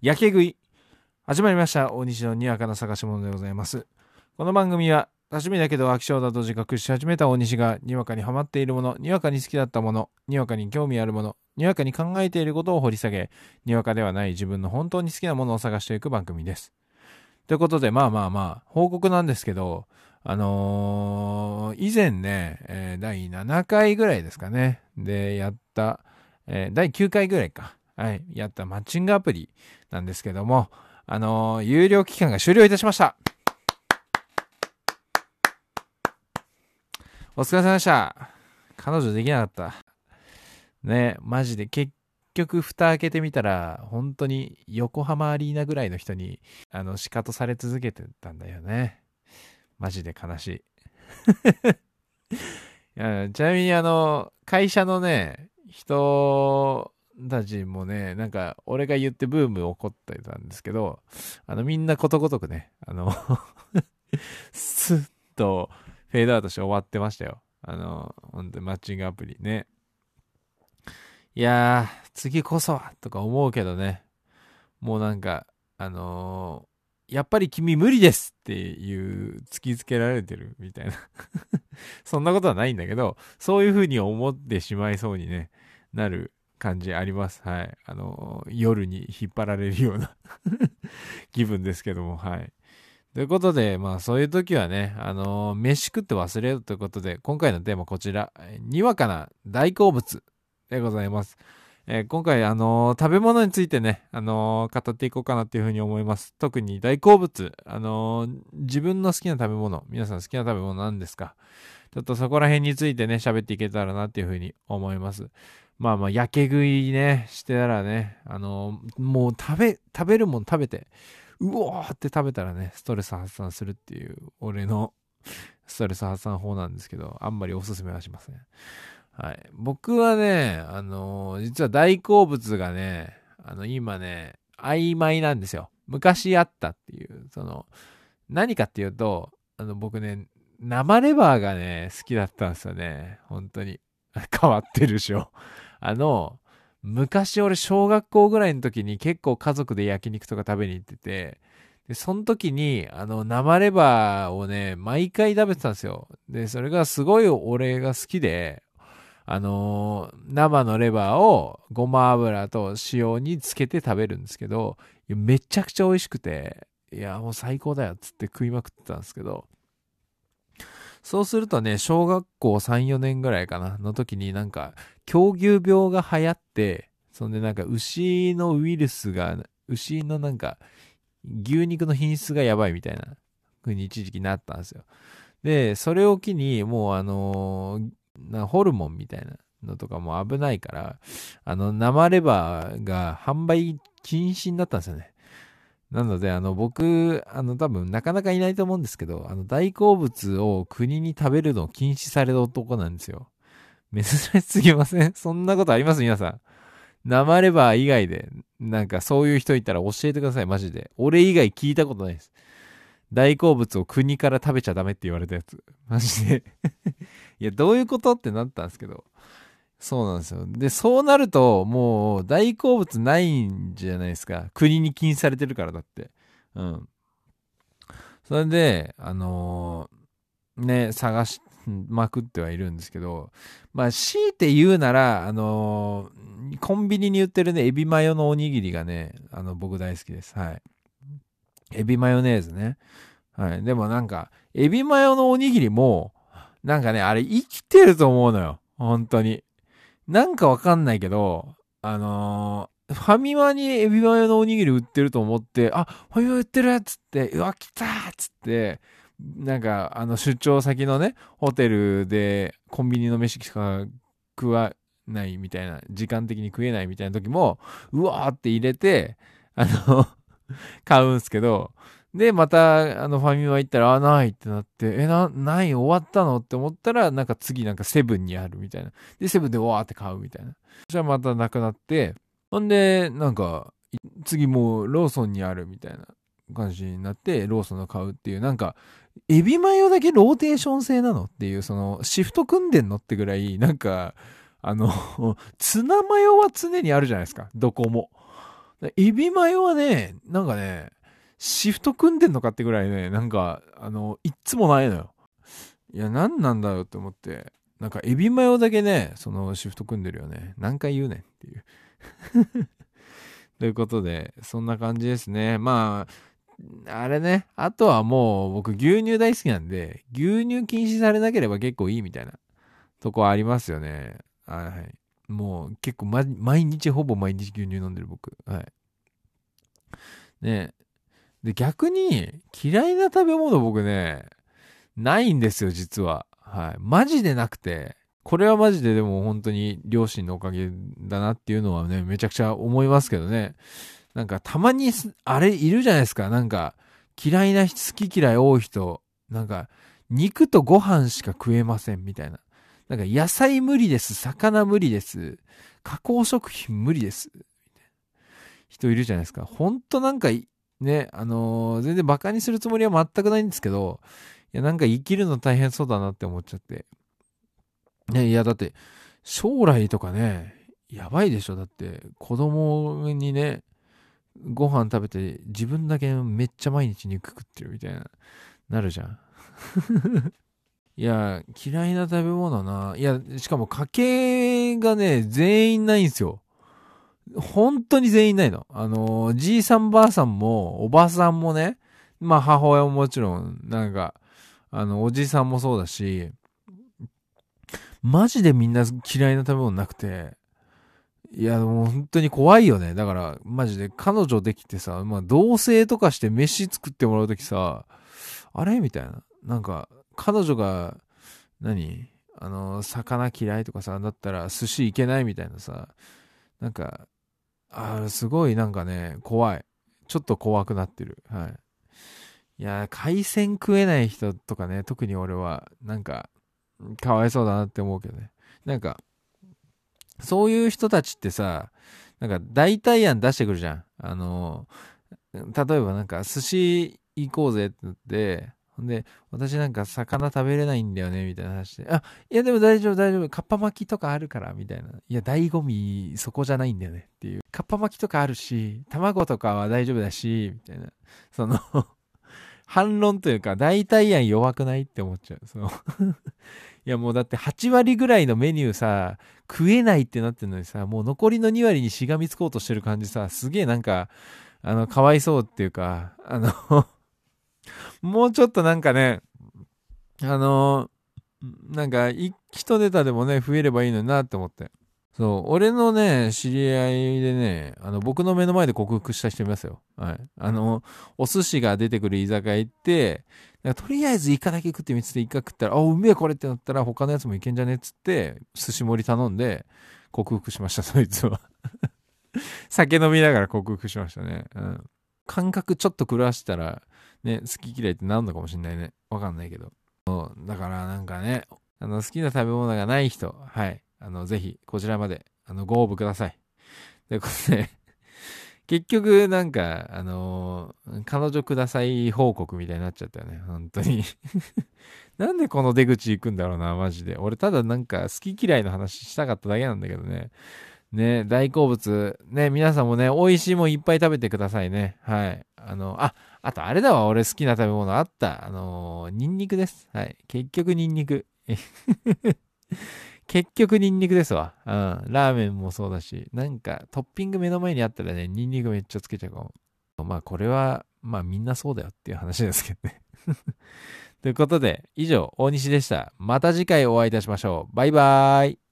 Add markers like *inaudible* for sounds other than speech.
やけ食い。始まりました。大西のにわかな探し物でございます。この番組は、多趣味だけど飽き性だと自覚し始めた大西が、にわかにハマっているもの、にわかに好きだったもの、にわかに興味あるもの、にわかに考えていることを掘り下げ、にわかではない自分の本当に好きなものを探していく番組です。ということで、まあまあまあ、報告なんですけど、あのー以前ね、えー第7回ぐらいですかね。で、やった、えー第9回ぐらいか。はい、やったマッチングアプリなんですけども、あのー有料期間が終了いたしました。お疲れ様でした。彼女できなかった。ね、マジで結局蓋開けてみたら、本当に横浜アリーナぐらいの人に、あの、仕方され続けてたんだよね。マジで悲しい。*laughs* いちなみにあの、会社のね、人たちもね、なんか、俺が言ってブーム起こってたんですけど、あの、みんなことごとくね、あの、*laughs* スッとフェードアウトして終わってましたよ。あの、本当にマッチングアプリね。いやー、次こそはとか思うけどね、もうなんか、あのーやっぱり君無理ですっていう突きつけられてるみたいな。*laughs* そんなことはないんだけど、そういうふうに思ってしまいそうにね、なる感じあります。はい。あの夜に引っ張られるような *laughs* 気分ですけども、はい。ということで、まあそういう時はね、あの飯食って忘れるということで、今回のテーマこちら、にわかな大好物でございます。えー今回、あのー食べ物についてね、あのー語っていこうかなっていうふうに思います。特に大好物、あの自分の好きな食べ物、皆さん好きな食べ物何ですか？ちょっとそこら辺についてね、喋っていけたらなっていうふうに思います。まあまあ、やけ食いね、してたらね、あのもう食べ、食べるもん食べて、うおーって食べたらね、ストレス発散するっていう、俺の *laughs* ストレス発散法なんですけど、あんまりおすすめはしません。はい。僕はね、あの実は大好物がね、あの、今ね、曖昧なんですよ。昔あったっていう、その、何かっていうと、あの、僕ね、生レバーがね、好きだったんですよね。本当に。*laughs* 変わってるでしょ。あの、昔俺小学校ぐらいの時に結構家族で焼肉とか食べに行ってて、で、その時に、あの、生レバーをね、毎回食べてたんですよ。で、それがすごい俺が好きで、あのー生のレバーをごま油と塩につけて食べるんですけど、めちゃくちゃ美味しくて、いや、もう最高だよっつって食いまくってたんですけど、そうするとね、小学校3、4年ぐらいかな、の時になんか、狂牛病が流行って、そんでなんか牛のウイルスが、牛のなんか、牛肉の品質がやばいみたいな風に一時期なったんですよ。で、それを機に、もうあのーホルモンみたいなのとかも危ないから、あの、生レバーが販売禁止になったんですよね。なので、あの、僕、あの、多分、なかなかいないと思うんですけど、あの、大好物を国に食べるのを禁止された男なんですよ。珍しすぎません？*laughs* そんなことあります？皆さん。生レバー以外で、なんかそういう人いたら教えてください、マジで。俺以外聞いたことないです。大好物を国から食べちゃダメって言われたやつ。マジで。*laughs* いや、どういうこと？ってなったんですけど。そうなんですよ。で、そうなると、もう、大好物ないんじゃないですか。国に禁止されてるからだって。うん。それで、あのーね、探しまくってはいるんですけど、まあ、強いて言うなら、あのーコンビニに売ってるね、エビマヨのおにぎりがね、あの、僕大好きです。はい。エビマヨネーズね。はい。でもなんか、エビマヨのおにぎりも、なんかね、あれ生きてると思うのよ。本当に。なんかわかんないけど、あのーファミマにエビマヨのおにぎり売ってると思って、あ、ファミマ売ってるっつって、うわ、来たっつって、なんか、あの、出張先のね、ホテルでコンビニの飯しか食わないみたいな、時間的に食えないみたいな時も、うわーって入れて、あの、買うんすけど、で、また、あの、ファミマ行ったら、あ、ないってなって、え、な、ない終わったのって思ったら、なんか次なんかセブンにあるみたいな。で、セブンでわーって買うみたいな。そしたらまたなくなって、ほんで、なんか、次もうローソンにあるみたいな感じになって、ローソンの買うっていう、なんか、エビマヨだけローテーション制なのっていう、その、シフト組んでんのってぐらい、なんか、あの、ツナマヨは常にあるじゃないですか、どこも。エビマヨはね、なんかね、シフト組んでんのかってぐらいね、なんか、あの、いっつもないのよ。いや、何なんだよって思って。なんか、エビマヨだけね、そのシフト組んでるよね。何回言うねんっていう。*laughs* ということで、そんな感じですね。まあ、あれね、あとはもう僕牛乳大好きなんで、牛乳禁止されなければ結構いいみたいなとこありますよね。はい。もう結構、ま、毎日ほぼ毎日牛乳飲んでる僕。はい。ねで、逆に嫌いな食べ物僕ね、ないんですよ、実は。はい。マジでなくて、これはマジででも本当に両親のおかげだなっていうのはね、めちゃくちゃ思いますけどね。なんかたまに、あれいるじゃないですか。なんか嫌いな人、好き嫌い多い人、なんか肉とご飯しか食えませんみたいな。なんか野菜無理です、魚無理です、加工食品無理です。人いるじゃないですか。ほんとなんか、ね、あのー、全然馬鹿にするつもりは全くないんですけど、いや、なんか生きるの大変そうだなって思っちゃって。ね、いや、だって、将来とかね、やばいでしょ。だって、子供にね、ご飯食べて、自分だけめっちゃ毎日肉食ってるみたいな、なるじゃん。*laughs* いや、嫌いな食べ物な。いや、しかも家系がね、全員ないんですよ。本当に全員ないの。あの、じいさんばあさんも、おばさんもね、まあ母親ももちろん、なんか、あの、おじいさんもそうだし、マジでみんな嫌いな食べ物なくて、いや、もう本当に怖いよね。だから、マジで彼女できてさ、まあ同棲とかして飯作ってもらうときさ、あれ？みたいな。なんか、彼女が、何？あの、魚嫌いとかさ、だったら寿司行けないみたいなさ、なんか、あすごいなんかね、怖い。ちょっと怖くなってる。はい。いや、海鮮食えない人とかね、特に俺は、なんか、かわいそうだなって思うけどね。なんか、そういう人たちってさ、なんか代替案出してくるじゃん。あの、例えばなんか寿司行こうぜって言って、ほんで、私なんか魚食べれないんだよね、みたいな話で。あ、いやでも大丈夫、大丈夫。かっぱ巻きとかあるから、みたいな。いや、醍醐味、そこじゃないんだよねっていう。かっぱ巻きとかあるし、卵とかは大丈夫だし、みたいな。その *laughs* 反論というか、代替案弱くないって思っちゃう。その *laughs* いやもうだって8割ぐらいのメニューさ、食えないってなってるのにさ、もう残りの2割にしがみつこうとしてる感じさ、すげえなんか、あの、かわいそうっていうか、あのもうちょっとなんかね、あのー、なんか、一ネタでもね、増えればいいのになって思って。そう、俺のね、知り合いでね、あの、僕の目の前で克服した人いますよ。はい。あの、お寿司が出てくる居酒屋行って、なんかとりあえずイカだけ食ってみつってイカ食ったら、あ、うめえこれってなったら他のやつもいけんじゃねっつって、寿司盛り頼んで、克服しました、そいつは。*laughs* 酒飲みながら克服しましたね。うん。感覚ちょっと狂わしたら、ね、好き嫌いってなるのかもしんないね。わかんないけど。だからなんかね、あの、好きな食べ物がない人、はい。あの、ぜひ、こちらまで、あの、ご応募ください。ということで、結局、なんか、あのー、彼女ください報告みたいになっちゃったよね。本当に *laughs* なんでこの出口行くんだろうな、マジで。俺、ただなんか、好き嫌いの話したかっただけなんだけどね。ね、大好物。ね、皆さんもね、美味しいもんいっぱい食べてくださいね。はい。あの、あ、あとあれだわ、俺好きな食べ物あった。あの、ニンニクです。はい。結局ニンニク。*laughs* 結局ニンニクですわ。うん。ラーメンもそうだし、なんかトッピング目の前にあったらね、ニンニクめっちゃつけちゃうかも。まあこれは、まあみんなそうだよっていう話ですけどね。*laughs* ということで、以上、大西でした。また次回お会いいたしましょう。バイバーイ。